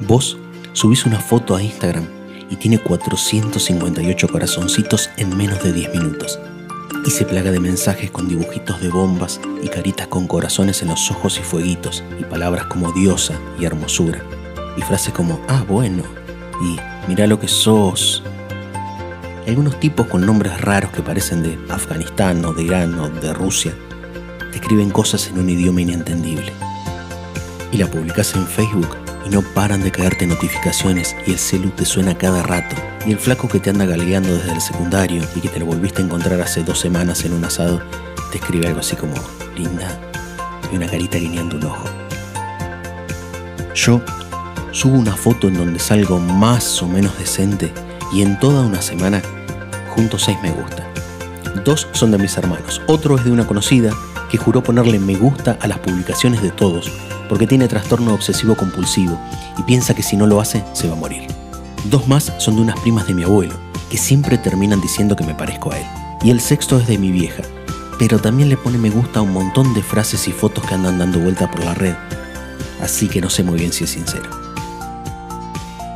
Vos subís una foto a Instagram y tiene 458 corazoncitos en menos de 10 minutos. Y se plaga de mensajes con dibujitos de bombas y caritas con corazones en los ojos y fueguitos, y palabras como diosa y hermosura, y frases como, ah, bueno, y mira lo que sos. Algunos tipos con nombres raros que parecen de Afganistán o de Irán o de Rusia, te escriben cosas en un idioma inentendible. Y la publicas en Facebook y no paran de caerte notificaciones y el celu te suena cada rato. Y el flaco que te anda galgueando desde el secundario y que te lo volviste a encontrar hace dos semanas en un asado, te escribe algo así como, linda, y una carita guiñando un ojo. Yo subo una foto en donde salgo más o menos decente y en toda una semana junto seis me gusta. Dos son de mis hermanos, otro es de una conocida que juró ponerle me gusta a las publicaciones de todos porque tiene trastorno obsesivo compulsivo y piensa que si no lo hace se va a morir. Dos más son de unas primas de mi abuelo, que siempre terminan diciendo que me parezco a él. Y el sexto es de mi vieja, pero también le pone me gusta a un montón de frases y fotos que andan dando vuelta por la red, así que no sé muy bien si es sincero.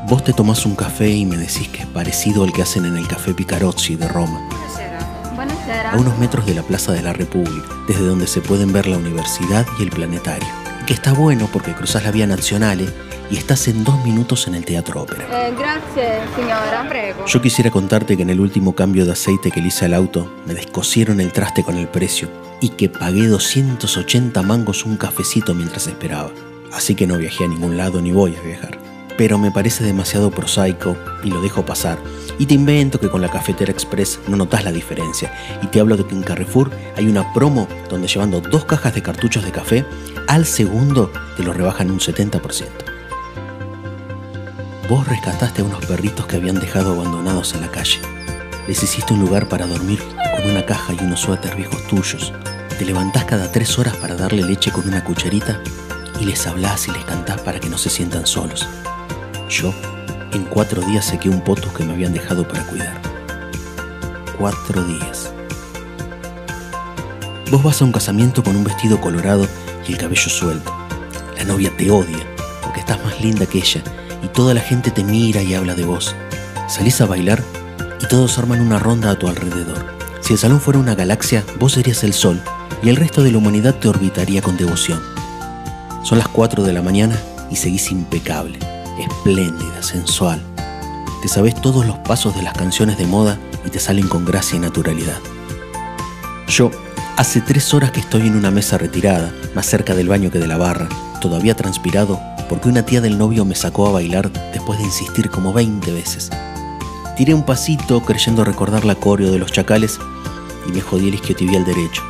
Vos te tomás un café y me decís que es parecido al que hacen en el Café Picarozzi de Roma, a unos metros de la Plaza de la República, desde donde se pueden ver la universidad y el planetario que está bueno porque cruzas la vía Nazionale y estás en dos minutos en el Teatro Ópera. Eh, gracias, señora, prego. Yo quisiera contarte que en el último cambio de aceite que le hice al auto, me descosieron el traste con el precio y que pagué 280 mangos un cafecito mientras esperaba. Así que no viajé a ningún lado ni voy a viajar. Pero me parece demasiado prosaico y lo dejo pasar. Y te invento que con la cafetera express no notas la diferencia. Y te hablo de que en Carrefour hay una promo donde llevando dos cajas de cartuchos de café al segundo te lo rebajan un 70%. Vos rescataste a unos perritos que habían dejado abandonados en la calle. Les hiciste un lugar para dormir con una caja y unos suéter viejos tuyos. Te levantás cada tres horas para darle leche con una cucharita y les hablás y les cantás para que no se sientan solos. Yo, en cuatro días saqué un poto que me habían dejado para cuidar. Cuatro días. Vos vas a un casamiento con un vestido colorado y el cabello suelto. La novia te odia porque estás más linda que ella y toda la gente te mira y habla de vos. Salís a bailar y todos arman una ronda a tu alrededor. Si el salón fuera una galaxia, vos serías el sol y el resto de la humanidad te orbitaría con devoción. Son las 4 de la mañana y seguís impecable, espléndida, sensual. Te sabes todos los pasos de las canciones de moda y te salen con gracia y naturalidad. Yo Hace tres horas que estoy en una mesa retirada, más cerca del baño que de la barra, todavía transpirado, porque una tía del novio me sacó a bailar después de insistir como 20 veces. Tiré un pasito creyendo recordar la coreo de los chacales y me jodí el isquiotibial derecho.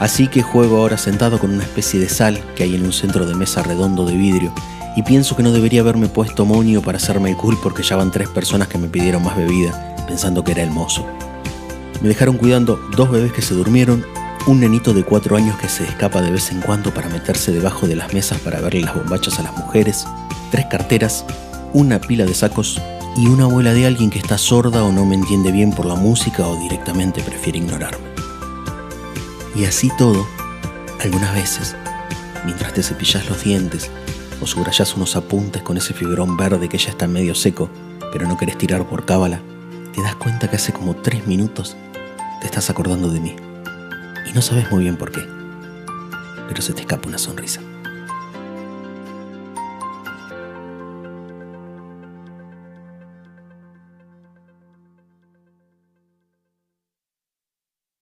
Así que juego ahora sentado con una especie de sal que hay en un centro de mesa redondo de vidrio y pienso que no debería haberme puesto monio para hacerme el cool porque ya van tres personas que me pidieron más bebida pensando que era el mozo. Me dejaron cuidando dos bebés que se durmieron, un nenito de cuatro años que se escapa de vez en cuando para meterse debajo de las mesas para verle las bombachas a las mujeres, tres carteras, una pila de sacos y una abuela de alguien que está sorda o no me entiende bien por la música o directamente prefiere ignorarme. Y así todo, algunas veces, mientras te cepillas los dientes o subrayas unos apuntes con ese fibrón verde que ya está medio seco, pero no querés tirar por cábala, te das cuenta que hace como tres minutos te estás acordando de mí. Y no sabes muy bien por qué. Pero se te escapa una sonrisa.